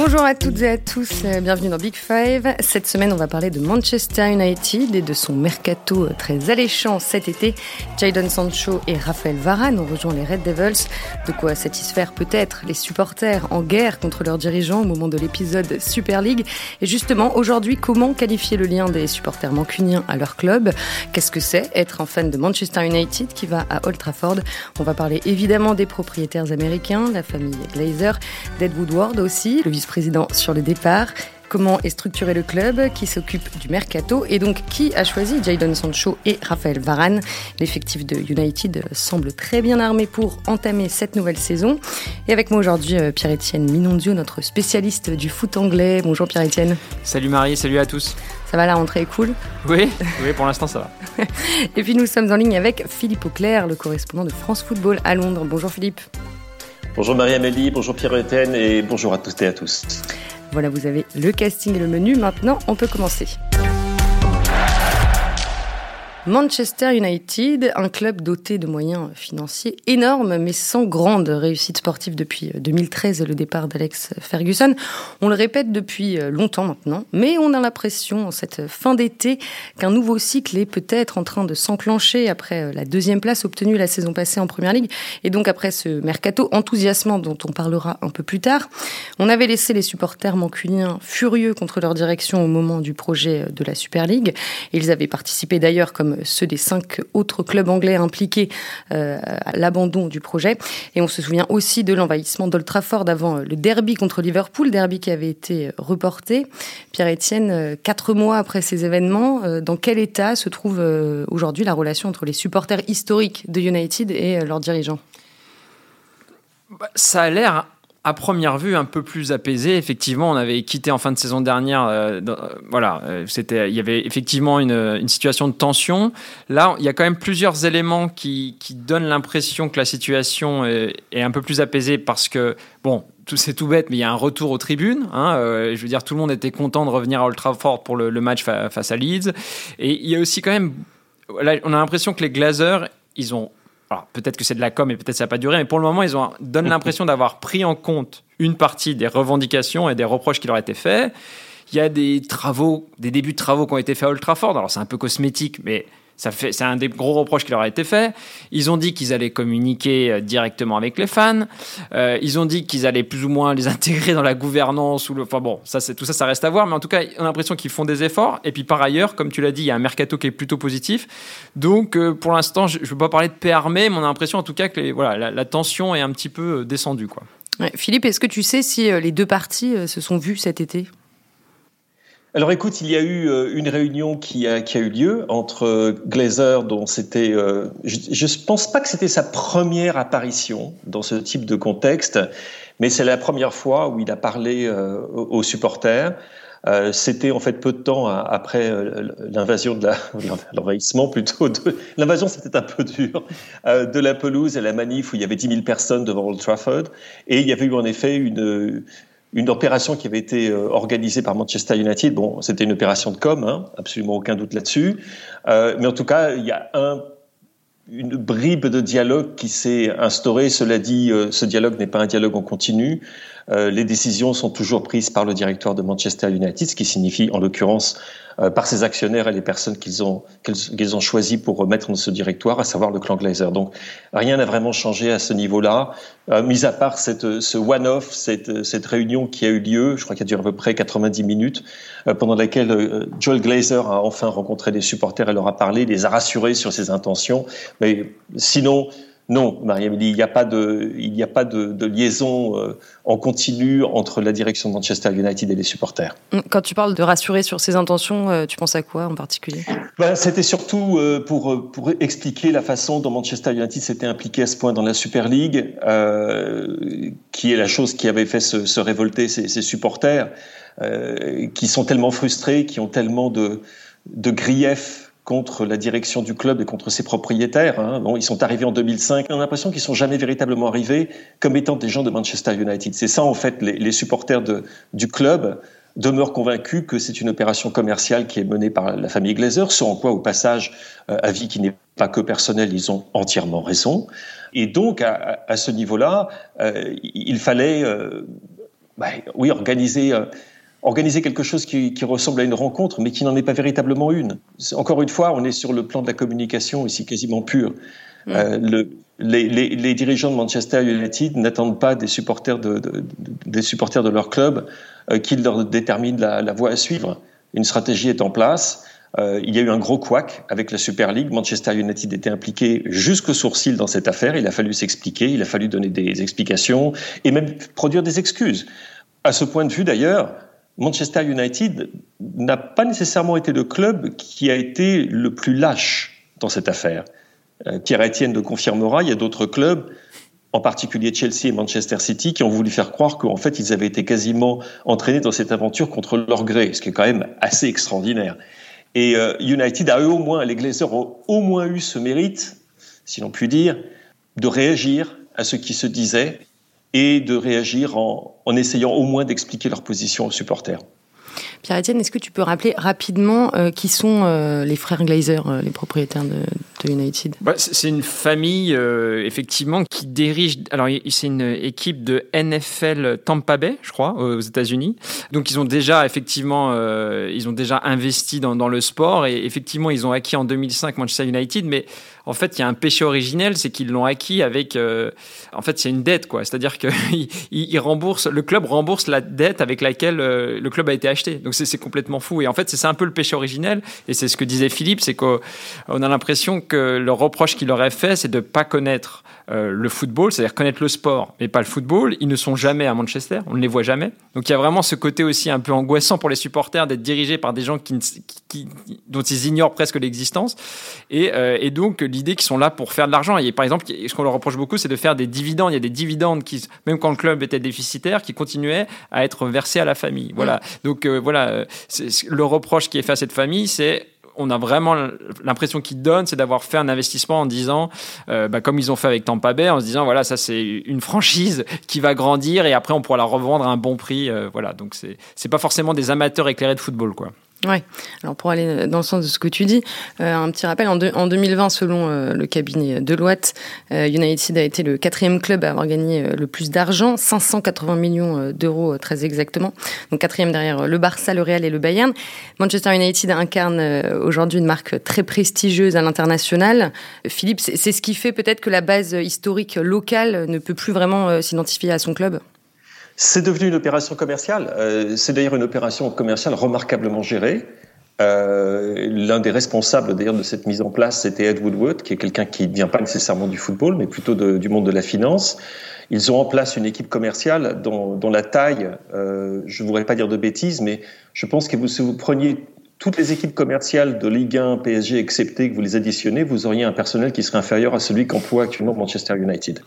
Bonjour à toutes et à tous, euh, bienvenue dans Big Five. Cette semaine, on va parler de Manchester United et de son mercato euh, très alléchant cet été. Jadon Sancho et Raphaël Varane ont rejoint les Red Devils, de quoi satisfaire peut-être les supporters en guerre contre leurs dirigeants au moment de l'épisode Super League. Et justement, aujourd'hui, comment qualifier le lien des supporters mancuniens à leur club? Qu'est-ce que c'est être un fan de Manchester United qui va à Old Trafford? On va parler évidemment des propriétaires américains, la famille Glazer, d'Ed Woodward aussi, le vice-président sur le départ. Comment est structuré le club Qui s'occupe du mercato Et donc, qui a choisi Jadon Sancho et Raphaël Varane? L'effectif de United semble très bien armé pour entamer cette nouvelle saison. Et avec moi aujourd'hui, euh, Pierre-Etienne Minondio, notre spécialiste du foot anglais. Bonjour Pierre-Etienne. Salut Marie, salut à tous. Ça va, la rentrée est cool? Oui, oui pour l'instant ça va. et puis nous sommes en ligne avec Philippe Auclair, le correspondant de France Football à Londres. Bonjour Philippe. Bonjour Marie-Amélie, bonjour Pierre-Etienne et bonjour à toutes et à tous. Voilà, vous avez le casting et le menu. Maintenant, on peut commencer. Manchester United, un club doté de moyens financiers énormes, mais sans grande réussite sportive depuis 2013 le départ d'Alex Ferguson. On le répète depuis longtemps maintenant, mais on a l'impression en cette fin d'été qu'un nouveau cycle est peut-être en train de s'enclencher après la deuxième place obtenue la saison passée en Première Ligue, et donc après ce mercato enthousiasmant dont on parlera un peu plus tard. On avait laissé les supporters mancuniens furieux contre leur direction au moment du projet de la Super League. Ils avaient participé d'ailleurs comme ceux des cinq autres clubs anglais impliqués euh, à l'abandon du projet. Et on se souvient aussi de l'envahissement d'Old Trafford avant le derby contre Liverpool, derby qui avait été reporté. Pierre-Etienne, euh, quatre mois après ces événements, euh, dans quel état se trouve aujourd'hui la relation entre les supporters historiques de United et leurs dirigeants? Bah, Ça a l'air à première vue un peu plus apaisé. Effectivement, on avait quitté en fin de saison dernière. Euh, euh, voilà, euh, c'était, il y avait effectivement une, situation de tension. Là, il y a quand même plusieurs éléments qui, donnent l'impression que la situation est, un peu plus apaisée parce que, bon, c'est tout bête, mais il y a un retour aux tribunes. Hein, je veux dire, tout le monde était content de revenir à Old Trafford pour le, match face à Leeds. Et il y a aussi quand même, on a l'impression que les Glazers, ils ont alors peut-être que c'est de la com et peut-être ça n'a pas duré, mais pour le moment, ils ont, donnent l'impression d'avoir pris en compte une partie des revendications et des reproches qui leur étaient faits. Il y a des travaux, des débuts de travaux qui ont été faits à Old Trafford. Alors c'est un peu cosmétique, mais fait, c'est un des gros reproches qui leur a été fait. Ils ont dit qu'ils allaient communiquer euh, directement avec les fans. Euh, ils ont dit qu'ils allaient plus ou moins les intégrer dans la gouvernance ou le. Enfin bon, ça, c'est tout ça, ça reste à voir. Mais en tout cas, on a l'impression qu'ils font des efforts. Et puis par ailleurs, comme tu l'as dit, il y a un mercato qui est plutôt positif. Donc euh, pour l'instant, je ne veux pas parler de paix armée, mais on a l'impression en tout cas que voilà, la, tension est un petit peu descendue. Philippe, est-ce que tu sais si les deux parties se sont vues cet été? Alors écoute, il y a eu euh, une réunion qui a, qui a eu lieu entre euh, Glazer, dont c'était, euh, je ne pense pas que c'était sa première apparition dans ce type de contexte, mais c'est la première fois où il a parlé aux supporters. c'était en fait peu de temps après l'invasion de l'envahissement plutôt de l'invasion, c'était un peu dur de la pelouse et la manif où il y avait 10 000 personnes devant Old Trafford et il y avait eu en effet une une opération qui avait été euh, organisée par Manchester United. Bon, c'était une opération de com, hein, absolument aucun doute là-dessus. Euh, mais en tout cas, il y a un, une bribe de dialogue qui s'est instaurée. Cela dit, euh, ce dialogue n'est pas un dialogue en continu. Euh, les décisions sont toujours prises par le directoire de Manchester United, ce qui signifie en l'occurrence par ses actionnaires et les personnes qu'ils ont qu'ils ont choisi pour mettre dans ce directoire, à savoir le clan Glazer. Donc rien n'a vraiment changé à ce niveau-là, euh, mis à part cette, ce one-off, cette, cette réunion qui a eu lieu, je crois qu'elle a duré à peu près 90 minutes, euh, pendant laquelle Joel Glazer a enfin rencontré des supporters et leur a parlé, les a rassurés sur ses intentions. Mais sinon, non, Marie-Amélie, il n'y a pas de, il n'y a pas de, de liaison euh, en continu entre la direction de Manchester United et les supporters. Hum, quand tu parles de rassurer sur ses intentions, euh, tu penses à quoi en particulier? Ben, C'était surtout euh, pour, pour expliquer la façon dont Manchester United s'était impliqué à ce point dans la Super League, qui est la chose qui avait fait se, se révolter ses, ses supporters, qui sont tellement frustrés, qui ont tellement de, de griefs contre la direction du club et contre ses propriétaires. Hein. Bon, ils sont arrivés en 2005. On a l'impression qu'ils sont jamais véritablement arrivés comme étant des gens de Manchester United. C'est ça, en fait, les, supporters de, du club demeurent convaincus que c'est une opération commerciale qui est menée par la famille Glazer, ce en quoi, au passage, euh, avis qui n'est pas que personnel, ils ont entièrement raison. Et donc, à, à ce niveau-là, euh, il fallait... Euh, bah, oui, organiser, organiser quelque chose qui, ressemble à une rencontre, mais qui n'en est pas véritablement une. Encore une fois, on est sur le plan de la communication ici quasiment pur. Mm. les, dirigeants de Manchester United n'attendent pas des supporters de, des supporters de leur club qu'ils leur déterminent la, la voie à suivre. Une stratégie est en place. Euh, il y a eu un gros couac avec la Super League. Manchester United était impliqué jusqu'au sourcil dans cette affaire. Il a fallu s'expliquer, il a fallu donner des explications et même produire des excuses. À ce point de vue, d'ailleurs, Manchester United n'a pas nécessairement été le club qui a été le plus lâche dans cette affaire. Euh, Pierre Etienne le confirmera, il y a d'autres clubs en particulier Chelsea et Manchester City, qui ont voulu faire croire qu'en fait, ils avaient été quasiment entraînés dans cette aventure contre leur gré, ce qui est quand même assez extraordinaire. Et euh, United a eu au moins, les Glazers ont au moins eu ce mérite, si l'on peut dire, de réagir à ce qui se disait et de réagir en, essayant au moins d'expliquer leur position aux supporters. Pierre-Etienne, est-ce que tu peux rappeler rapidement euh, qui sont euh, les frères Glazer, euh, les propriétaires de, United? Bah, C'est une famille, effectivement, qui dirige. Alors, c'est une équipe de NFL Tampa Bay, je crois, aux États-Unis. Donc, ils ont déjà, effectivement, ils ont déjà investi dans, le sport et effectivement, ils ont acquis en 2005 Manchester United, mais en fait, il y a un péché originel, c'est qu'ils l'ont acquis avec. En fait, c'est une dette, quoi. C'est-à-dire que il, rembourse, le club rembourse la dette avec laquelle le club a été acheté. Donc c'est complètement fou. Et en fait, c'est un peu le péché originel. Et c'est ce que disait Philippe, c'est qu'on a l'impression que le reproche qu'il leur est fait, c'est de pas connaître euh, le football, c'est-à-dire connaître le sport, mais pas le football. Ils ne sont jamais à Manchester, on ne les voit jamais. Donc il y a vraiment ce côté aussi un peu angoissant pour les supporters d'être dirigés par des gens qui, qui, dont ils ignorent presque l'existence. Et, euh, et, donc l'idée qu'ils sont là pour faire de l'argent. Et par exemple, ce qu'on leur reproche beaucoup, c'est de faire des dividendes. Il y a des dividendes qui, même quand le club était déficitaire, qui continuaient à être versés à la famille. Voilà. Mmh. Donc euh, voilà, le reproche qui est fait à cette famille, c'est on a vraiment l'impression qu'ils donnent, c'est d'avoir fait un investissement en disant, euh, bah, comme ils ont fait avec Tampa Bay, en se disant voilà, ça c'est une franchise qui va grandir et après on pourra la revendre à un bon prix. Euh, voilà, donc c'est pas forcément des amateurs éclairés de football, quoi. Ouais. Alors pour aller dans le sens de ce que tu dis, euh, un petit rappel en, en 2020, selon euh, le cabinet Deloitte, euh, United a été le quatrième club à avoir gagné le plus d'argent, 580 millions d'euros très exactement. Donc quatrième derrière le Barça, le Real et le Bayern. Manchester United incarne aujourd'hui une marque très prestigieuse à l'international. Philippe, c'est ce qui fait peut-être que la base historique locale ne peut plus vraiment s'identifier à son club? C'est devenu une opération commerciale. Euh, c'est d'ailleurs une opération commerciale remarquablement gérée. Euh, L'un des responsables d'ailleurs de cette mise en place, c'était Ed Woodward, qui est quelqu'un qui ne vient pas nécessairement du football, mais plutôt du monde de la finance. Ils ont en place une équipe commerciale dont, dont la taille, euh, je ne voudrais pas dire de bêtises, mais je pense que vous, si vous preniez toutes les équipes commerciales de Ligue 1, PSG excepté, que vous les additionnez, vous auriez un personnel qui serait inférieur à celui qu'emploie actuellement Manchester United.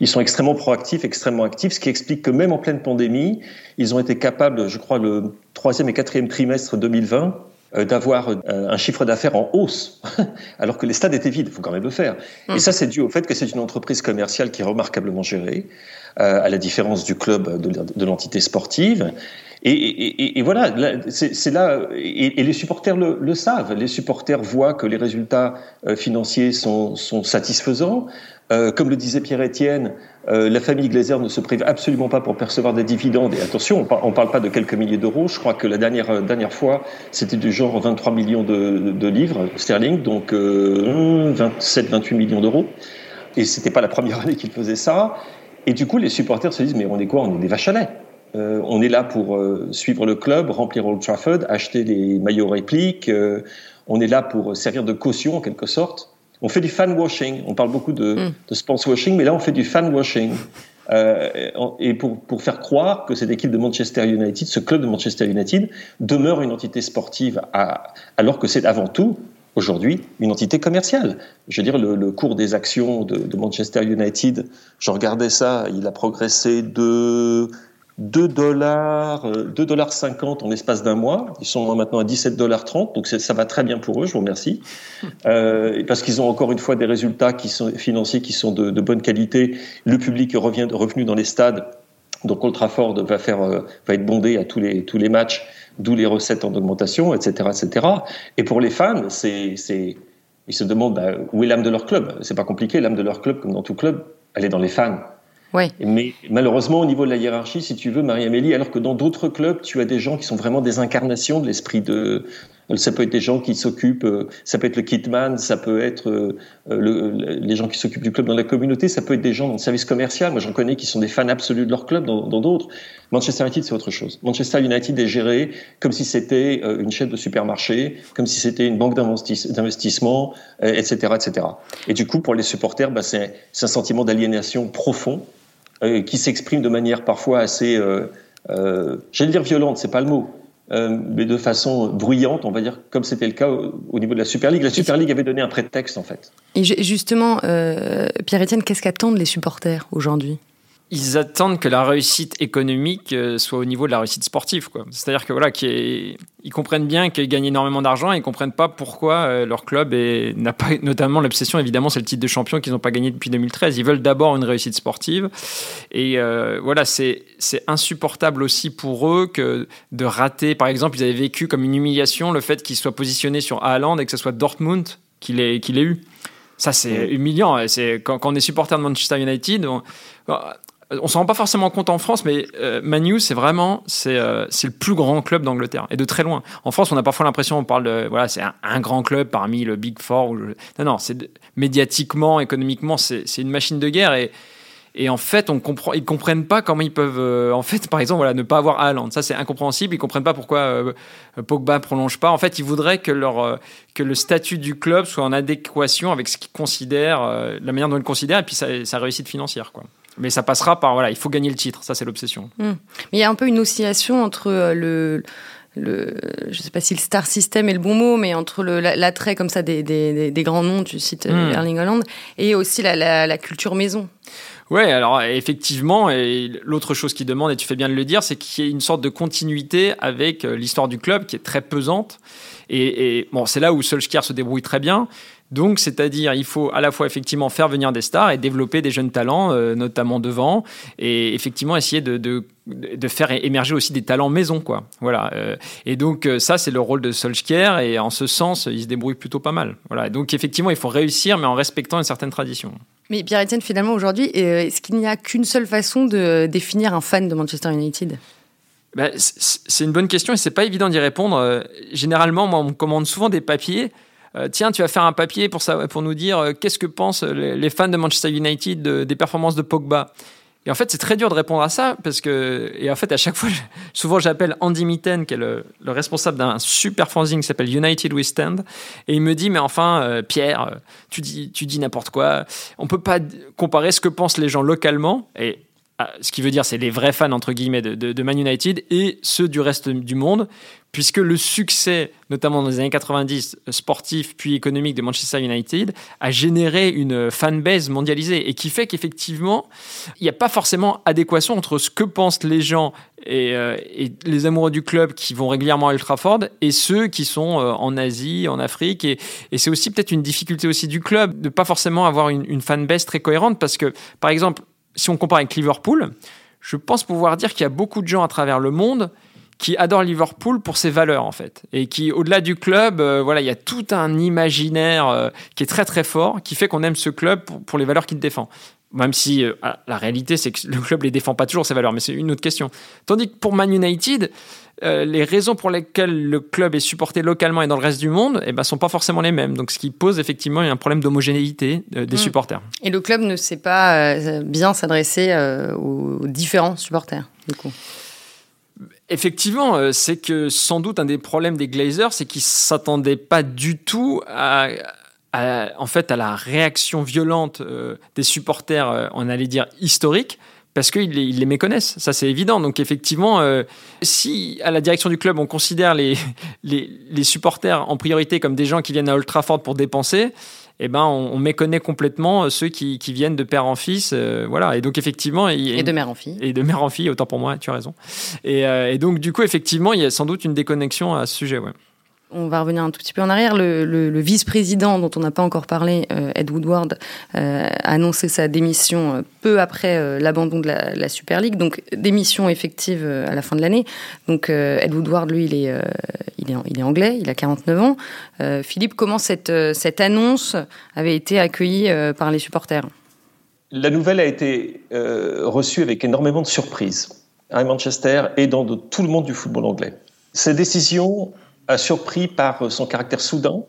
Ils sont extrêmement proactifs, extrêmement actifs, ce qui explique que même en pleine pandémie, ils ont été capables, je crois, le troisième et quatrième trimestre 2020, euh, d'avoir euh, un chiffre d'affaires en hausse, alors que les stades étaient vides. Il faut quand même le faire. Et ça, c'est dû au fait que c'est une entreprise commerciale qui est remarquablement gérée, euh, à la différence du club de l'entité sportive. Et, et, et voilà, c'est là, et, les supporters le, le, savent. Les supporters voient que les résultats euh, financiers sont, sont satisfaisants. Euh, comme le disait Pierre-Étienne, euh, la famille Glazer ne se prive absolument pas pour percevoir des dividendes. Et attention, on ne parle pas de quelques milliers d'euros. Je crois que la dernière, euh, dernière fois, c'était du genre 23 millions de, de livres sterling, donc 27-28 millions d'euros. Et c'était pas la première année qu'ils faisaient ça. Et du coup, les supporters se disent, mais on est quoi? On est des vaches. Euh, on est là pour euh, suivre le club, remplir Old Trafford, acheter des maillots répliques. Euh, on est là pour servir de caution en quelque sorte. On fait du fan washing. On parle beaucoup de, mm. de sponsor washing, mais là on fait du fan washing. et pour, pour faire croire que cette équipe de Manchester United, ce club de Manchester United, demeure une entité sportive, alors que c'est avant tout aujourd'hui une entité commerciale. Je veux dire, le, cours des actions de, de, Manchester United, je regardais ça, il a progressé de 2 dollars, 2 euh, dollars 50 en l'espace d'un mois. Ils sont maintenant à 17 dollars 30, donc ça va très bien pour eux. Je vous remercie, euh, parce qu'ils ont encore une fois des résultats qui sont financiers qui sont de, de bonne qualité. Le public revient revenu dans les stades, donc Old Trafford va faire euh, va être bondé à tous les tous les matchs, d'où les recettes en augmentation, etc., etc. Et pour les fans, c'est c'est ils se demandent bah, où est l'âme de leur club? C'est pas compliqué, l'âme de leur club, comme dans tout club, elle est dans les fans. Ouais. Mais malheureusement, au niveau de la hiérarchie, si tu veux, Marie-Amélie, alors que dans d'autres clubs, tu as des gens qui sont vraiment des incarnations de l'esprit de, ça peut être des gens qui s'occupent, euh, ça peut être le kitman, ça peut être euh, le, les gens qui s'occupent du club dans la communauté, ça peut être des gens dans le service commercial. Moi, j'en connais qui sont des fans absolus de leur club dans d'autres. Manchester United, c'est autre chose. Manchester United est géré comme si c'était euh, une chaîne de supermarché, comme si c'était une banque d'investissement, etc., etc. Et du coup, pour les supporters, bah, c'est un sentiment d'aliénation profond qui s'exprime de manière parfois assez, j'allais dire violente, c'est pas le mot, euh, mais de façon bruyante, on va dire, comme c'était le cas au, niveau de la Super League. La Super League avait donné un prétexte, en fait. Et justement, euh, Pierre-Etienne, qu'est-ce qu'attendent les supporters aujourd'hui? Ils attendent que la réussite économique euh, soit au niveau de la réussite sportive. C'est-à-dire que voilà, qu'ils comprennent bien qu'ils gagnent énormément d'argent et ils comprennent pas pourquoi euh, leur club n'a pas, notamment l'obsession évidemment, c'est le titre de champion qu'ils n'ont pas gagné depuis 2013. Ils veulent d'abord une réussite sportive et euh, voilà, c'est insupportable aussi pour eux que de rater. Par exemple, ils avaient vécu comme une humiliation le fait qu'ils soient positionnés sur Haaland et que ce soit Dortmund qui l'ait eu. Ça, c'est humiliant. C'est quand, quand, on est supporter de Manchester United, on, on s'en rend pas forcément compte en France, mais euh, Manu, c'est vraiment euh, c'est le plus grand club d'Angleterre et de très loin. En France, on a parfois l'impression on parle de voilà c'est un, grand club parmi le Big Four. Ou Non non, c'est médiatiquement, économiquement, c'est une machine de guerre et et en fait, on comprend, ils comprennent pas comment ils peuvent, euh, en fait, par exemple, voilà, ne pas avoir Haaland. Ça, c'est incompréhensible. Ils comprennent pas pourquoi euh, Pogba prolonge pas. En fait, ils voudraient que leur, que le statut du club soit en adéquation avec ce qu'ils considèrent, la manière dont ils le considèrent, et puis sa, sa réussite financière, quoi. Mais ça passera par voilà, il faut gagner le titre, ça c'est l'obsession. Hmm. Mais il y a un peu une oscillation entre euh, le le, je sais pas si le star system est le bon mot, mais entre l'attrait comme ça des, des, des, grands noms, tu cites hmm. Erling Holland, et aussi la, la, culture maison. Ouais, alors effectivement, et l'autre chose qu'il demande, et tu fais bien de le dire, c'est qu'il y ait une sorte de continuité avec euh, l'histoire du club qui est très pesante. Et, et bon, c'est là où Solskjaer se débrouille très bien. Donc, c'est-à-dire, il faut à la fois effectivement faire venir des stars et développer des jeunes talents, euh, notamment devant, et effectivement essayer de, de, de, faire émerger aussi des talents maison, quoi. Voilà. Euh, et donc, euh, ça, c'est le rôle de Solskjaer, et en ce sens, il se débrouille plutôt pas mal. Voilà. Donc, effectivement, il faut réussir, mais en respectant une certaine tradition. Mais Pierre-Etienne, finalement, aujourd'hui, est-ce qu'il n'y a qu'une seule façon de définir un fan de Manchester United? Ben, c'est une bonne question et c'est pas évident d'y répondre. Généralement, moi, on me commande souvent des papiers euh, tiens, tu vas faire un papier pour, nous dire euh, qu'est-ce que pensent les, fans de Manchester United des performances de Pogba. Et en fait, c'est très dur de répondre à ça parce que, et en fait, à chaque fois, souvent j'appelle Andy Mitten, qui est le, responsable d'un super fanzine qui s'appelle United We Stand, et il me dit, mais enfin, euh, Pierre, tu dis, tu dis n'importe quoi. On peut pas comparer ce que pensent les gens localement, et ce qui veut dire c'est les vrais fans entre guillemets de, Man United et ceux du reste du monde, puisque le succès, notamment dans les années 90, sportif puis économique de Manchester United, a généré une fanbase mondialisée et qui fait qu'effectivement, il n'y a pas forcément adéquation entre ce que pensent les gens et, euh, les amoureux du club qui vont régulièrement à Old Trafford et ceux qui sont euh, en Asie, en Afrique. Et, et c'est aussi peut-être une difficulté aussi du club de pas forcément avoir une, une fanbase très cohérente parce que, par exemple, si on compare avec Liverpool, je pense pouvoir dire qu'il y a beaucoup de gens à travers le monde qui adorent Liverpool pour ses valeurs en fait. Et qui au-delà du club euh, voilà il y a tout un imaginaire euh, qui est très très fort qui fait qu'on aime ce club pour, les valeurs qu'il défend même si euh, ah, la réalité c'est que le club les défend pas toujours ces valeurs mais c'est une autre question tandis que pour Man United euh, les raisons pour lesquelles le club est supporté localement et dans le reste du monde ne eh ben, sont pas forcément les mêmes. Donc, ce qui pose effectivement un problème d'homogénéité euh, des mm. supporters. Et le club ne sait pas bien s'adresser aux différents supporters, du coup. Effectivement, c'est que sans doute un des problèmes des Glazers, c'est qu'ils s'attendaient pas du tout à, en fait, à la réaction violente des supporters, on allait dire historiques, parce qu'ils les, les, méconnaissent, ça c'est évident. Donc effectivement, euh, si à la direction du club on considère les, les, les, supporters en priorité comme des gens qui viennent à Old Trafford pour dépenser, eh ben on, méconnaît complètement ceux qui, qui, viennent de père en fils, euh, voilà. Et donc effectivement, et de mère en fille. Et de mère en fille, autant pour moi, tu as raison. Et, euh, et donc du coup, effectivement, il y a sans doute une déconnexion à ce sujet, ouais on va revenir un tout petit peu en arrière. Le, vice-président, dont on n'a pas encore parlé, euh, Ed Woodward, euh, a annoncé sa démission euh, peu après l'abandon de la, Super League, donc démission effective à la fin de l'année. Donc Ed Woodward, lui, il est, il est, anglais, il a 49 ans. Philippe, comment cette, cette annonce avait été accueillie par les supporters? La nouvelle a été reçue avec énormément de surprises à Manchester et dans tout le monde du football anglais. Cette décision a surpris par son caractère soudain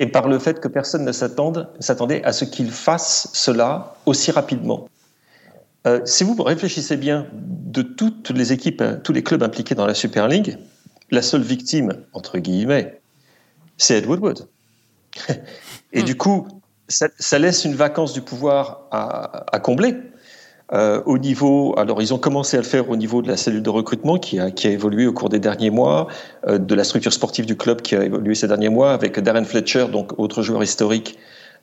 et par le fait que personne ne s'attendait à ce qu'il fasse cela aussi rapidement. Euh, si vous réfléchissez bien, de toutes les équipes, hein, tous les clubs impliqués dans la Super League, la seule victime, entre guillemets, c'est Ed Woodward. et hmm. du coup, ça, laisse une vacance du pouvoir à combler. Euh, au niveau, alors ils ont commencé à le faire au niveau de la cellule de recrutement qui a, qui a évolué au cours des derniers mois, euh, de la structure sportive du club qui a évolué ces derniers mois avec Darren Fletcher, donc autre joueur historique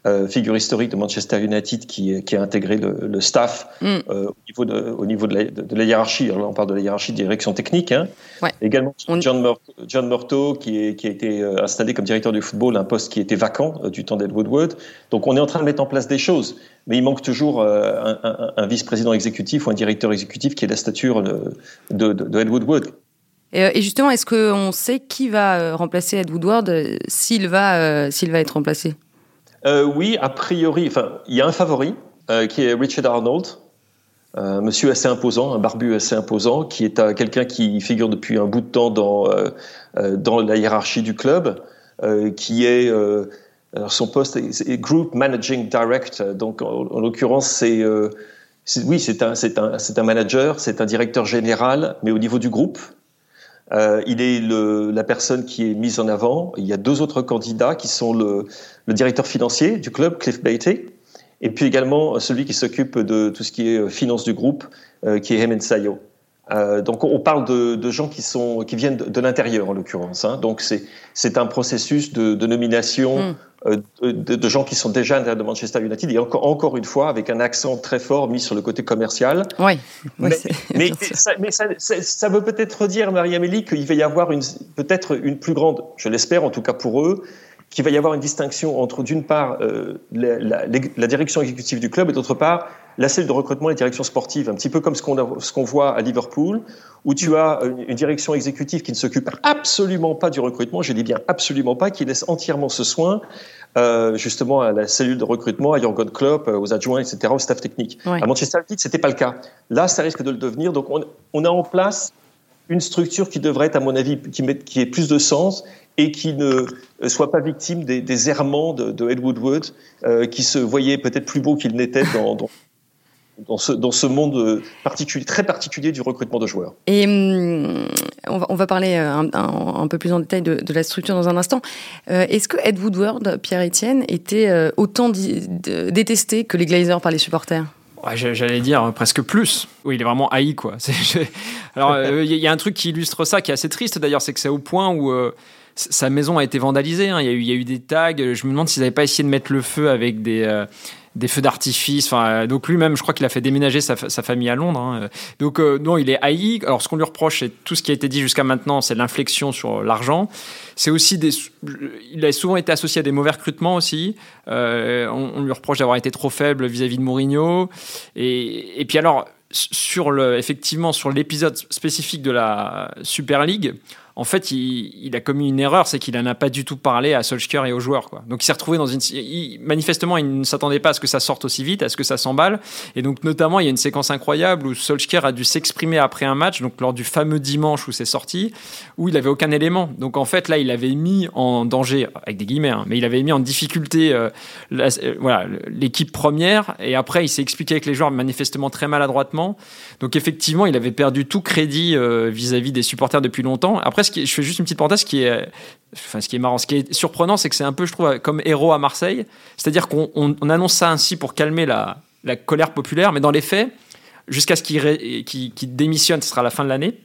euh, figure historique de Manchester United qui, qui a intégré le, le staff mm. euh, au niveau, de, au niveau de, la, de, la hiérarchie. Alors là, on parle de la hiérarchie de direction technique. Hein. Ouais. Également John, John Murto qui, est, qui a été euh, installé comme directeur du football, un poste qui était vacant euh, du temps d'Ed Woodward. Donc on est en train de mettre en place des choses, mais il manque toujours un, un, un vice-président exécutif ou un directeur exécutif qui est la stature de, de, de Ed Woodward. Et justement, est-ce qu'on sait qui va remplacer Ed Woodward s'il va, s'il va être remplacé? Euh, Oui, a priori, enfin, il y a un favori euh, qui est Richard Arnold, un monsieur assez imposant, un barbu assez imposant, qui est euh, quelqu'un qui figure depuis un bout de temps dans, dans la hiérarchie du club, qui est alors son poste est Group Managing Director. Donc, en, en l'occurrence, c'est oui, c'est un, un, c'est un manager, c'est un directeur général, mais au niveau du groupe. Euh, il est la personne qui est mise en avant. Il y a deux autres candidats qui sont le, le directeur financier du club, Cliff Beatty, et puis également celui qui s'occupe de tout ce qui est euh, finance du groupe, euh, qui est Hemen Sayo. Euh, donc on parle de, de, gens qui sont qui viennent de, de l'intérieur en l'occurrence. Hein. Donc c'est c'est un processus de, de nomination mm. euh, de, gens qui sont déjà à l'intérieur de Manchester United et encore encore une fois avec un accent très fort mis sur le côté commercial. Oui. mais, mais, ça, mais ça, ça, veut peut-être dire Marie-Amélie qu'il va y avoir une peut-être une plus grande, je l'espère en tout cas pour eux, qu'il va y avoir une distinction entre, d'une part, euh, la, la, la, direction exécutive du club et d'autre part, la cellule de recrutement et direction sportive, un petit peu comme ce qu'on voit à Liverpool, où tu as une, une direction exécutive qui ne s'occupe absolument pas du recrutement, je dis bien absolument pas, qui laisse entièrement ce soin euh, justement à la cellule de recrutement, à Jurgen Klopp, euh, aux adjoints, etc., au staff technique. Ouais. À Manchester United, c'était pas le cas. Là, ça risque de le devenir. Donc, on, on a en place une structure qui devrait être, à mon avis, qui, met, qui ait plus de sens et qui ne soit pas victime des, des errements de, de Ed Woodward, euh, qui se voyait peut-être plus beau qu'il n'était dans, dans, dans, ce, dans ce monde particulier, très particulier du recrutement de joueurs. Et hum, on, va, on va parler euh, un, un, un, peu plus en détail de, de la structure dans un instant. Euh, Est-ce que Ed Woodward, Pierre-Etienne, était euh, autant détesté que les Glazers par les supporters? Ouais, J'allais dire presque plus. Oui, il est vraiment haï, quoi. Alors, euh, il y a un truc qui illustre ça, qui est assez triste d'ailleurs, c'est que c'est au point où euh, sa maison a été vandalisée. Hein. Il, y a eu, il y a eu des tags. Je me demande s'ils n'avaient pas essayé de mettre le feu avec des, euh, des feux d'artifice. Enfin, donc lui-même, je crois qu'il a fait déménager sa, famille à Londres. Hein. Donc euh, non, il est haï. Alors ce qu'on lui reproche, c'est tout ce qui a été dit jusqu'à maintenant, c'est l'inflexion sur l'argent. C'est aussi. Il a souvent été associé à des mauvais recrutements aussi. Euh, on, lui reproche d'avoir été trop faible vis-à-vis -vis de Mourinho. Et, et puis alors sur le, effectivement sur l'épisode spécifique de la Super League, en fait, il, a commis une erreur, c'est qu'il n'en a pas du tout parlé à Solskjaer et aux joueurs. Donc il s'est retrouvé dans une... Manifestement, il ne s'attendait pas à ce que ça sorte aussi vite, à ce que ça s'emballe. Et donc notamment, il y a une séquence incroyable où Solskjaer a dû s'exprimer après un match, donc lors du fameux dimanche où c'est sorti, où il avait aucun élément. Donc en fait, là, il avait mis en danger, avec des guillemets, hein, mais il avait mis en difficulté euh, euh, voilà, l'équipe première. Et après, il s'est expliqué avec les joueurs manifestement très maladroitement. Donc effectivement, il avait perdu tout crédit euh, vis-à-vis -vis des supporters depuis longtemps. Après, ce qui, je fais juste une petite parenthèse, ce qui est, enfin, ce qui est marrant, ce qui est surprenant, c'est que c'est un peu, je trouve, comme héros à Marseille. C'est-à-dire qu'on on, on annonce ça ainsi pour calmer la, la colère populaire, mais dans les faits, jusqu'à ce qu'il qu qu démissionne, ce sera à la fin de l'année,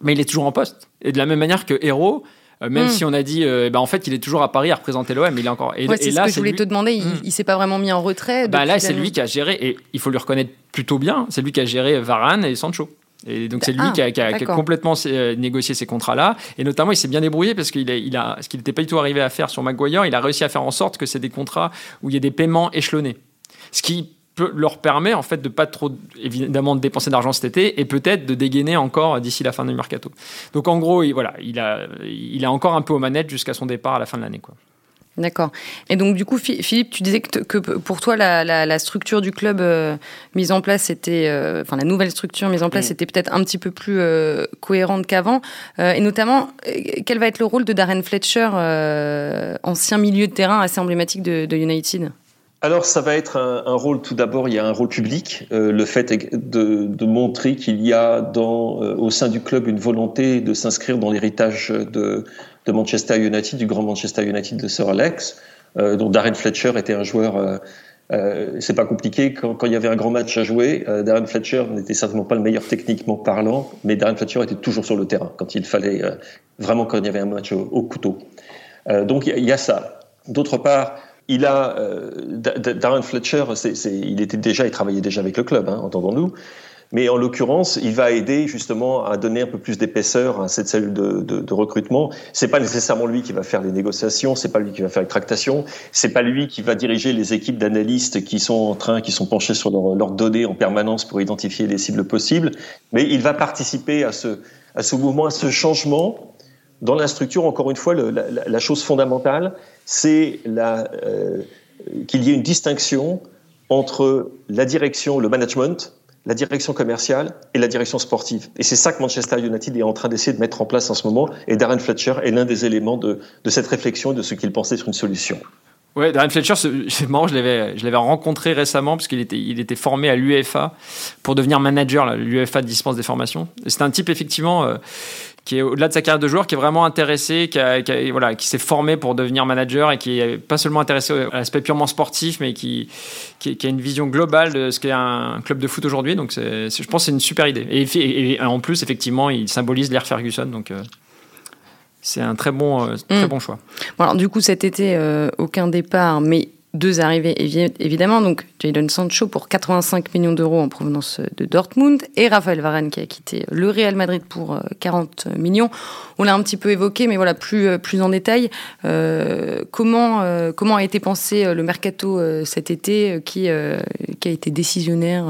mais il est toujours en poste. Et de la même manière que héros, euh, même mmh. si on a dit, euh, bah, en fait, il est toujours à Paris à représenter l'OM, il est encore. Et, ouais, là, ce que je voulais lui... te demander. Il, mmh. il s'est pas vraiment mis en retrait. Bah là, c'est lui qui a géré, et il faut lui reconnaître plutôt bien. C'est lui qui a géré Varane et Sancho. Et donc c'est lui ah, qui, a, qui, a, qui, a, complètement euh, négocié ces contrats-là. Et notamment, il s'est bien débrouillé parce qu'il a, il a, ce qu'il n'était pas du tout arrivé à faire sur Maguire, il a réussi à faire en sorte que c'est des contrats où il y a des paiements échelonnés. Ce qui peut, leur permet en fait de pas trop évidemment de dépenser d'argent cet été et peut-être de dégainer encore d'ici la fin du mercato. Donc en gros, il, voilà, il a, il a encore un peu aux manettes jusqu'à son départ à la fin de l'année, quoi. D'accord. Et donc du coup, Philippe, tu disais que, pour toi, la, structure du club euh, mise en place était, euh, enfin la nouvelle structure mise en place, mm. était peut-être un petit peu plus euh, cohérente qu'avant. et notamment, quel va être le rôle de Darren Fletcher, ancien milieu de terrain assez emblématique de, United? Alors ça va être un, rôle, tout d'abord, il y a un rôle public, le fait de, de montrer qu'il y a dans, au sein du club une volonté de s'inscrire dans l'héritage de, de Manchester United, du grand Manchester United de Sir Alex, euh, dont Darren Fletcher était un joueur. Euh, euh, c'est pas compliqué quand, il y avait un grand match à jouer. Darren Fletcher n'était certainement pas le meilleur techniquement parlant, mais Darren Fletcher était toujours sur le terrain quand il fallait vraiment quand il y avait un match au, couteau. donc il y, a ça. D'autre part, il a Darren Fletcher, il était déjà, il travaillait déjà avec le club, hein, entendons-nous. Mais en l'occurrence, il va aider justement à donner un peu plus d'épaisseur à cette cellule de, de, de recrutement. C'est pas nécessairement lui qui va faire les négociations, c'est pas lui qui va faire les tractations, c'est pas lui qui va diriger les équipes d'analystes qui sont en train, qui sont penchés sur leurs données en permanence pour identifier les cibles possibles. Mais il va participer à ce, mouvement, à ce changement dans la structure. Encore une fois, la, chose fondamentale, c'est euh, qu'il y ait une distinction entre la direction, le management la direction commerciale et la direction sportive. Et c'est ça que Manchester United est en train d'essayer de mettre en place en ce moment. Et Darren Fletcher est l'un des éléments de, cette réflexion et de ce qu'il pensait être une solution. Ouais, Darren Fletcher, c'est marrant, je l'avais, rencontré récemment parce qu'il était, il était formé à l'UEFA pour devenir manager. L'UEFA dispense des formations. C'est un type effectivement euh, qui est au-delà de sa carrière de joueur, qui est vraiment intéressé, qui, a, voilà, qui s'est formé pour devenir manager et qui est pas seulement intéressé à l'aspect purement sportif, mais qui, qui, a une vision globale de ce qu'est un club de foot aujourd'hui. Donc, je pense que c'est une super idée. Et, en plus, effectivement, il symbolise l'ère Ferguson. Donc, euh, c'est un très bon, euh, très mm. bon choix. alors, du coup, cet été, euh, aucun départ, mais deux arrivées évidemment, donc Jadon Sancho pour 85 millions d'euros en provenance de Dortmund et Raphaël Varane qui a quitté le Real Madrid pour 40 euh, millions. On l'a un petit peu évoqué, mais voilà plus euh, plus en détail. Euh, comment euh, comment a été pensé le mercato cet été, qui a été décisionnaire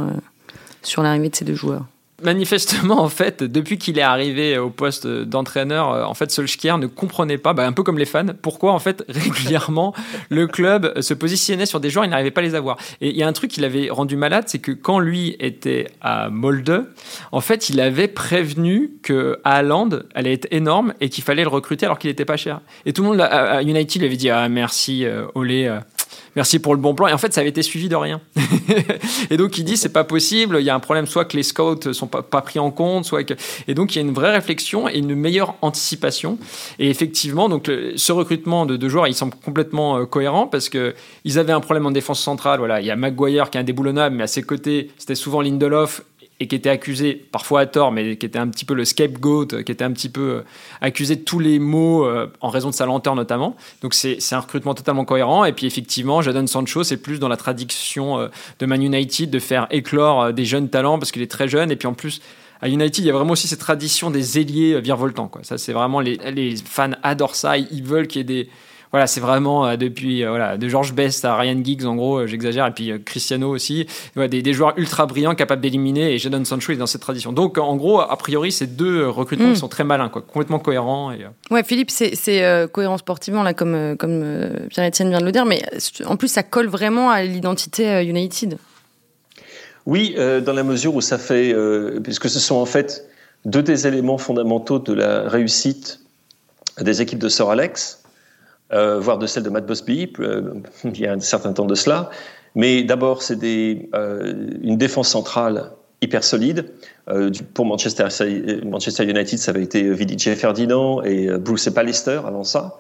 sur l'arrivée de ces deux joueurs? Manifestement, en fait, depuis qu'il est arrivé au poste d'entraîneur, euh, en fait, Solskjaer ne comprenait pas, bah, un peu comme les fans, pourquoi, en fait, régulièrement, le club se positionnait sur des joueurs, il n'arrivait pas à les avoir. Et il y a un truc qui l'avait rendu malade, c'est que quand lui était à Molde, en fait, il avait prévenu que Haaland allait être énorme et qu'il fallait le recruter alors qu'il n'était pas cher. Et tout le monde à United lui avait dit, ah, merci, euh, Olé, euh, merci pour le bon plan. Et en fait, ça avait été suivi de rien. et donc, il dit, c'est pas possible. Il y a un problème, soit que les scouts sont pas, pris en compte, soit que. Et donc, il y a une vraie réflexion et une meilleure anticipation. Et effectivement, donc, ce recrutement de deux joueurs, il semble complètement euh, cohérent parce que ils avaient un problème en défense centrale. Voilà, il y a Maguire qui est indéboulonnable, mais à ses côtés, c'était souvent Lindelof et qui était accusé, parfois à tort, mais qui était un petit peu le scapegoat, qui était un petit peu euh, accusé de tous les maux euh, en raison de sa lenteur notamment. Donc c'est un recrutement totalement cohérent. Et puis effectivement, Jadon Sancho, c'est plus dans la tradition euh, de Man United de faire éclore des jeunes talents parce qu'il est très jeune. Et puis en plus, à United, il y a vraiment aussi cette tradition des ailiers virevoltants. Quoi. Ça, c'est vraiment les, les, fans adorent ça. Ils veulent qu'il y ait des voilà, c'est vraiment euh, depuis euh, voilà, de George Best à Ryan Giggs, en gros, euh, j'exagère, et puis Cristiano aussi, des, des, joueurs ultra brillants capables d'éliminer, et Jadon Sancho est dans cette tradition. Donc, en gros, a priori, ces deux recrutements mm. sont très malins, quoi, complètement cohérents. Et, Ouais, Philippe, c'est cohérent sportivement, là, comme, comme Pierre-Etienne vient de le dire, mais en plus, ça colle vraiment à l'identité United. Oui, dans la mesure où ça fait, puisque ce sont en fait deux des éléments fondamentaux de la réussite des équipes de Sir Alex, euh, voire de celle de Matt Busby, euh, il y a un certain temps de cela. Mais d'abord, c'est euh, une défense centrale hyper solide. pour Manchester, Manchester United, ça avait été VDJ Ferdinand et Bruce Pallister avant ça.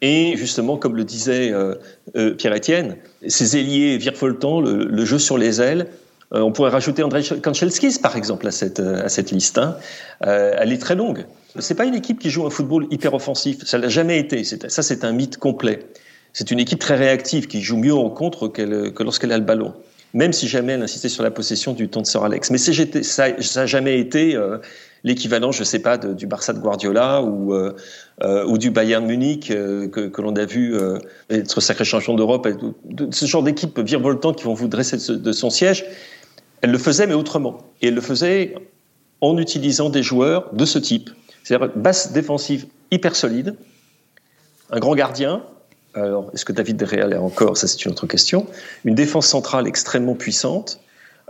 Et justement, comme le disait Pierre-Etienne, ces ailiers virevoltants, le, le, jeu sur les ailes, on pourrait rajouter Andrei Kanchelskis, par exemple, à cette, à cette liste. Hein. elle est très longue. C'est pas une équipe qui joue un football hyper offensif. Ça l'a jamais été. Ça, c'est un mythe complet. C'est une équipe très réactive qui joue mieux en contre que lorsqu'elle a le ballon. Même si jamais elle insistait sur la possession du temps de Sir Alex. Mais ça n'a jamais été euh, l'équivalent, je sais pas, du Barça de Guardiola ou, euh, euh, ou du Bayern Munich que, l'on a vu être sacré champion d'Europe. Ce genre d'équipe virevoltante qui vont vous dresser de son siège. Elle le faisait, mais autrement. Et elle le faisait en utilisant des joueurs de ce type. C'est-à-dire base défensive hyper solide, un grand gardien alors est-ce que David Real est encore? Ça, c'est une autre question. Une défense centrale extrêmement puissante.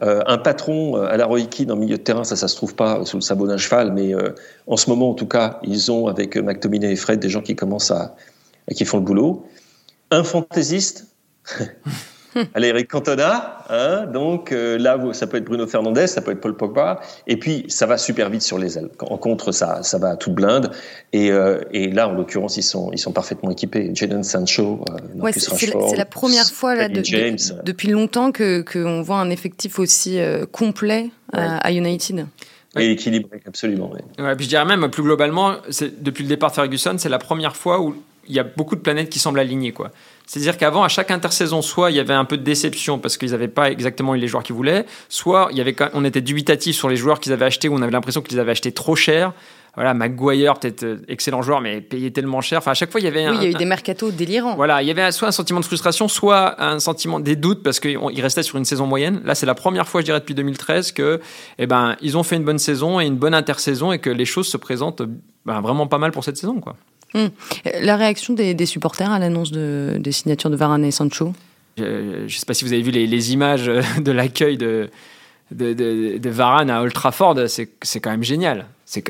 Euh, un patron à la Roy Keane en milieu de terrain, ça, ça se trouve pas sous le sabot d'un cheval, mais en ce moment, en tout cas, ils ont avec McTominay et Fred des gens qui commencent à, qui font le boulot. Un fantaisiste, Allez, Eric Cantona, hein, donc euh, là, ça peut être Bruno Fernandez, ça peut être Paul Pogba, et puis ça va super vite sur les ailes. En contre, ça, ça va à toute blinde, et, euh, et là, en l'occurrence, ils sont, ils sont parfaitement équipés. Jadon Sancho, euh, ouais, c'est la, première fois là, depuis longtemps que qu'on voit un effectif aussi complet à, United. Et équilibré, absolument. Ouais, puis je dirais même plus globalement, depuis le départ de Ferguson, c'est la première fois où il y a beaucoup de planètes qui semblent alignées, quoi. C'est-à-dire qu'avant, à chaque intersaison, soit il y avait un peu de déception parce qu'ils n'avaient pas exactement eu les joueurs qu'ils voulaient, soit il y avait, on était dubitatif sur les joueurs qu'ils avaient achetés, où on avait l'impression qu'ils avaient acheté trop cher. Voilà, McGuire, peut-être euh, excellent joueur, mais payé tellement cher. Enfin, à chaque fois, il y avait. Oui, il y a eu des mercatos délirants. Voilà, il y avait soit un sentiment de frustration, soit un sentiment des doutes parce qu'il restait sur une saison moyenne. Là, c'est la première fois, je dirais, depuis 2013 que, eh ben, ils ont fait une bonne saison et une bonne intersaison et que les choses se présentent ben, vraiment pas mal pour cette saison, quoi. Hmm. La réaction des, supporters à l'annance de, des signatures de Varane et Sancho? Je ne sais pas si vous avez vu les, images de l'accueil de, de, Varane à Old Trafford, c'est quand même génial. C'est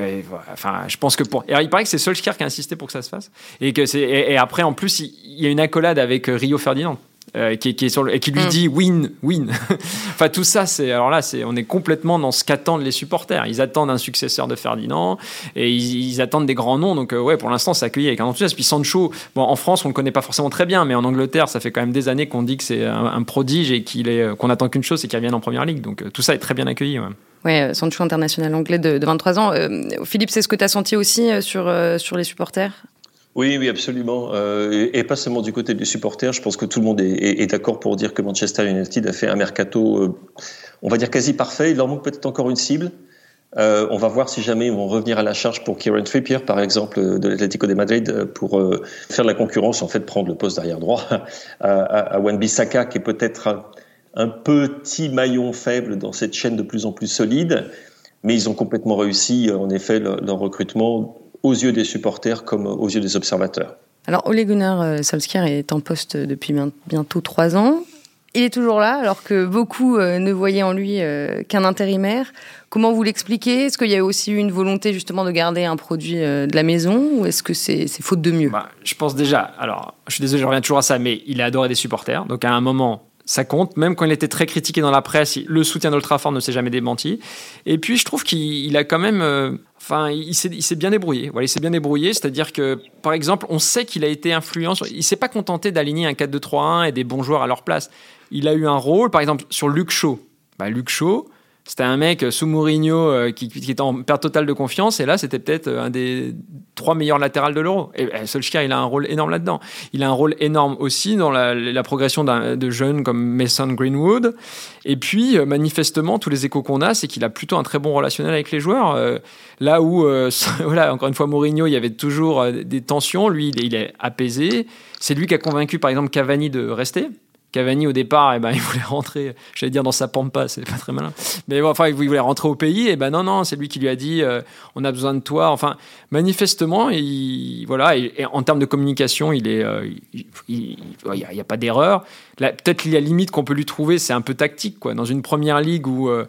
enfin, je pense que pour. il paraît que c'est Solskjaer qui a insisté pour que ça se fasse. Et, que et après, en plus, il y a une accolade avec Rio Ferdinand. Euh, qui, qui, est sur le, et qui lui mm. dit win, win. enfin, tout ça, c'est alors là, c'est on est complètement dans ce qu'attendent les supporters. Ils attendent un successeur de Ferdinand et ils, attendent des grands noms. Donc, euh, ouais, pour l'instant, c'est accueilli avec un enthousiasme. Puis Sancho, bon, en France, on le connaît pas forcément très bien, mais en Angleterre, ça fait quand même des années qu'on dit que c'est un, prodige et qu'il est euh, qu'on attend qu'une chose, c'est qu'il revienne en première ligue. Donc, tout ça est très bien accueilli. Ouais. Ouais, Sancho international anglais de, de 23 ans. Philippe, c'est ce que tu as senti aussi sur, sur les supporters? Oui, oui, absolument. Euh, et, pas seulement du côté des supporters. Je pense que tout le monde est, d'accord pour dire que Manchester United a fait un mercato, euh, on va dire quasi parfait. Il leur manque peut-être encore une cible. Euh, on va voir si jamais ils vont revenir à la charge pour Kieran Trippier, par exemple, de l'Atlético de Madrid, pour faire de la concurrence, en fait, prendre le poste d'arrière droit à, à, Wan-Bissaka, qui est peut-être un, petit maillon faible dans cette chaîne de plus en plus solide. Mais ils ont complètement réussi, en effet, leur recrutement aux yeux des supporters comme aux yeux des observateurs. Alors Ole Gunnar euh, Solskjaer est en poste depuis bientôt trois ans. Il est toujours là, alors que beaucoup euh, ne voyaient en lui euh, qu'un intérimaire. Comment vous l'expliquez? Est-ce qu'il y a aussi eu une volonté justement de garder un produit de la maison ou est-ce que c'est faute de mieux? Bah, Je pense déjà, alors je suis désolé, je reviens toujours à ça, mais il a adoré des supporters. Donc à un moment, ça compte. Même quand il était très critiqué dans la presse, le soutien d'Ultrafort ne s'est jamais démenti. Et puis je trouve qu'il a quand même Enfin, il s'est bien débrouillé. Voilà, il s'est bien débrouillé, c'est-à-dire que, par exemple, on sait qu'il a été influent. Il s'est pas contenté d'aligner un 4-2-3-1 et des bons joueurs à leur place. Il a eu un rôle, par exemple, sur Luke Shaw. Bah, Shaw, c'était un mec euh, sous Mourinho euh, qui, était en perte totale de confiance et là c'était peut-être euh, un des trois meilleurs latérales de l'euro. Et, Solskjaer il a un rôle énorme là-dedans. Il a un rôle énorme aussi dans la, progression de jeunes comme Mason Greenwood. Et puis manifestement tous les échos qu'on a c'est qu'il a plutôt un très bon relationnel avec les joueurs. là où voilà encore une fois Mourinho il y avait toujours des tensions, lui il est apaisé. C'est lui qui a convaincu par exemple Cavani de rester. Cavani au départ, eh ben, il voulait rentrer, j'allais dire dans sa pampa, c'est pas très malin. Mais enfin, il voulait rentrer au pays, et ben non, non, c'est lui qui lui a dit, euh, on a besoin de toi. Enfin, manifestement, il, voilà, en termes de communication, il est, euh, il n'y a, pas d'erreur. Peut-être la limite qu'on peut lui trouver, c'est un peu tactique, quoi. Dans une première ligue où euh,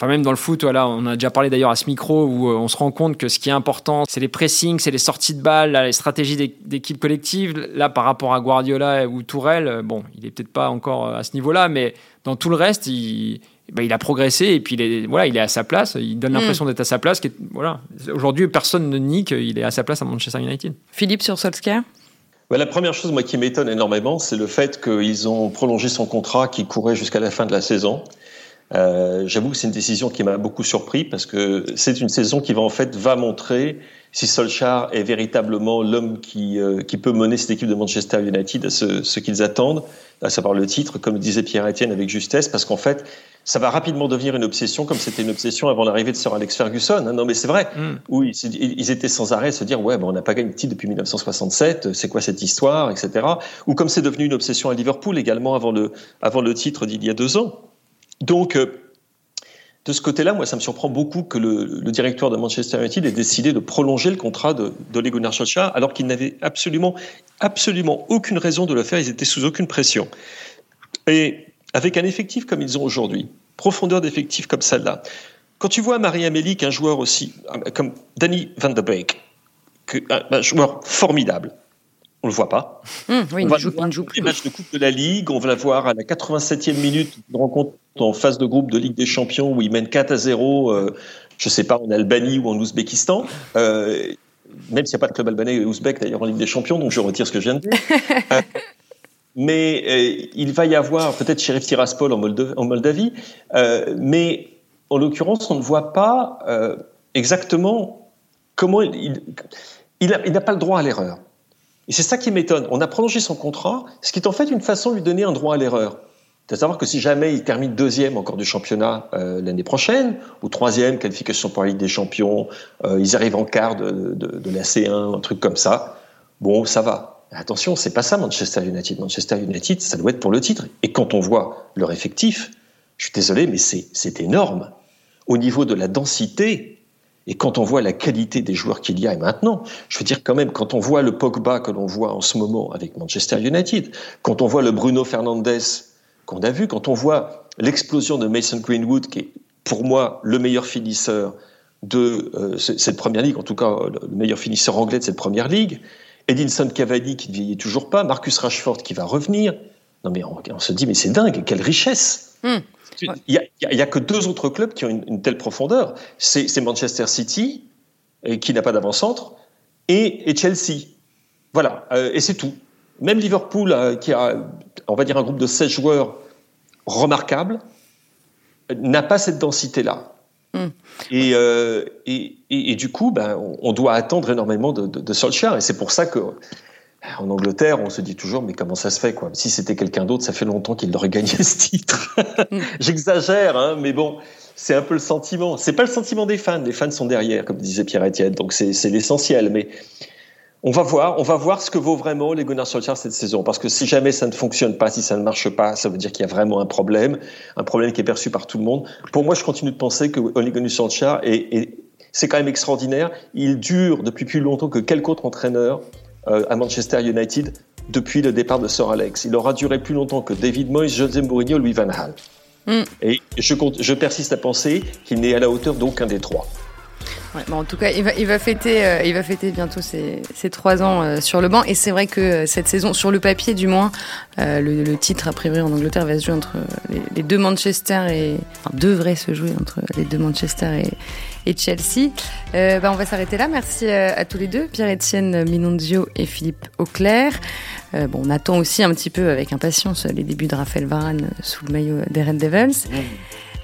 Enfin, même dans le foot, voilà, on a déjà parlé d'ailleurs à ce micro où euh, on se rend compte que ce qui est important, c'est les pressings, c'est les sorties de balles, les stratégies d'équipe collective. Là, par rapport à Guardiola ou Tourelle, euh, bon, il est peut-être pas encore euh, à ce niveau-là, mais dans tout le reste, il, bah, il a progressé et puis il est, voilà, il est à sa place. Il donne mm. l'impression d'être à sa place. Voilà. Aujourd'hui, personne ne nie qu'il est à sa place à Manchester United. Philippe sur Solskjaer? Bah, la première chose moi qui m'étonne énormément, c'est le fait qu'ils ont prolongé son contrat qui courait jusqu'à la fin de la saison. Euh, J'avoue que c'est une décision qui m'a beaucoup surpris parce que c'est une saison qui va en fait va montrer si Solskjaer est véritablement l'homme qui, euh, qui peut mener cette équipe de Manchester United à ce, ce qu'ils attendent, à savoir le titre, comme disait Pierre-Etienne avec justesse, parce qu'en fait, ça va rapidement devenir une obsession, comme c'était une obsession avant l'arrivée de Sir Alex Ferguson. Hein. Non, mais c'est vrai. Mm. Oui, ils étaient sans arrêt à se dire, ouais, ben, on n'a pas gagné de titre depuis 1967, c'est quoi cette histoire, etc. Ou comme c'est devenu une obsession à Liverpool également avant le, avant le titre d'il y a deux ans. Donc, euh, de ce côté-là, moi, ça me surprend beaucoup que le, directeur de Manchester United ait décidé de prolonger le contrat de, de Lego alors qu'il n'avait absolument, absolument aucune raison de le faire. Ils étaient sous aucune pression. Et avec un effectif comme ils ont aujourd'hui, profondeur d'effectif comme celle-là, quand tu vois Marie Amélie, un joueur aussi comme Danny Van der Beek, un joueur formidable, on le voit pas. Hum, oui, on va joue, joue plus. matchs de Coupe de la Ligue, on va la voir à la 87e minute de rencontre en phase de groupe de Ligue des Champions où il mène 4 à 0, euh, je sais pas, en Albanie ou en Ouzbékistan. Euh, même s'il n'y a pas de club albanais et ouzbek d'ailleurs en Ligue des Champions, donc je retire ce que je viens de dire. Euh, mais euh, il va y avoir peut-être Sheriff Tiraspol en, en Moldavie, mais en l'occurrence, on ne voit pas exactement comment il, il n'a pas le droit à l'erreur. Et c'est ça qui m'étonne. On a prolongé son contrat, ce qui est en fait une façon de lui donner un droit à l'erreur. C'est à savoir que si jamais il termine deuxième encore du championnat euh, l'année prochaine, ou troisième, qualification pour la Ligue des Champions, euh, ils arrivent en quart de, de, la C1, un truc comme ça, bon, ça va. Attention, c'est pas ça Manchester United. Manchester United, ça doit être pour le titre. Et quand on voit leur effectif, je suis désolé, mais c'est énorme. Au niveau de la densité, et quand on voit la qualité des joueurs qu'il y a maintenant, je veux dire quand même, quand on voit le Pogba que l'on voit en ce moment avec Manchester United, quand on voit le Bruno Fernandes qu'on a vu, quand on voit l'explosion de Mason Greenwood, qui est pour moi le meilleur finisseur de euh, cette première ligue, en tout cas le meilleur finisseur anglais de cette première ligue, Edinson Cavani qui ne vieillit toujours pas, Marcus Rashford qui va revenir. Non mais on, se dit mais c'est dingue, quelle richesse. Il n'y a, que deux autres clubs qui ont une, telle profondeur. C'est Manchester City, et qui n'a pas d'avant-centre, et, Chelsea. Voilà, euh, et c'est tout. Même Liverpool, euh, qui a, on va dire, un groupe de 16 joueurs remarquables, n'a pas cette densité-là. Hmm. Euh, et, et, du coup, ben, on, doit attendre énormément de, de, de Solskjaer. Et c'est pour ça que en Angleterre, on se dit toujours, mais comment ça se fait quoi? Si c'était quelqu'un d'autre, ça fait longtemps qu'il aurait gagné ce titre. J'exagère, hein, mais bon, c'est un peu le sentiment. C'est pas le sentiment des fans. Les fans sont derrière, comme disait Pierre Etienne, donc c'est l'essentiel. Mais on va voir, on va voir ce que vaut vraiment les Gunnar Solskjaer cette saison. Parce que si jamais ça ne fonctionne pas, si ça ne marche pas, ça veut dire qu'il y a vraiment un problème, un problème qui est perçu par tout le monde. Pour moi, je continue de penser que Ole Gunnar Solskjaer est c'est quand même extraordinaire. Il dure depuis plus longtemps que quelque autre entraîneur à Manchester United depuis le départ de Sir Alex. Il aura duré plus longtemps que David Moyes, José Mourinho, Louis Van Gaal. Mm. Et je, je persiste à penser qu'il n'est à la hauteur d'aucun des trois. Ouais, en tout cas, il va, il va fêter, euh, il va fêter bientôt ses, ses trois ans euh, sur le banc. Et c'est vrai que cette saison, sur le papier du moins, le, le, titre a priori en Angleterre va se jouer entre les, les deux Manchester et enfin, devrait se jouer entre les deux Manchester et, et Chelsea. Euh, bah, on va s'arrêter là. Merci euh, à tous les deux, Pierre-Etienne Minonzio et Philippe Auclair. Euh, bon, on attend aussi un petit peu avec impatience les débuts de Raphaël Varane sous le maillot des Red Devils.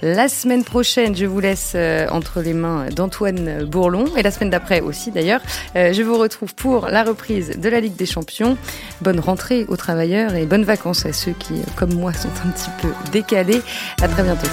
La semaine prochaine, je vous laisse entre les mains d'Antoine Bourlon et la semaine d'après aussi d'ailleurs. je vous retrouve pour la reprise de la Ligue des Champions. Bonne rentrée aux travailleurs et bonnes vacances à ceux qui, comme moi, sont un petit peu décalés. À très bientôt.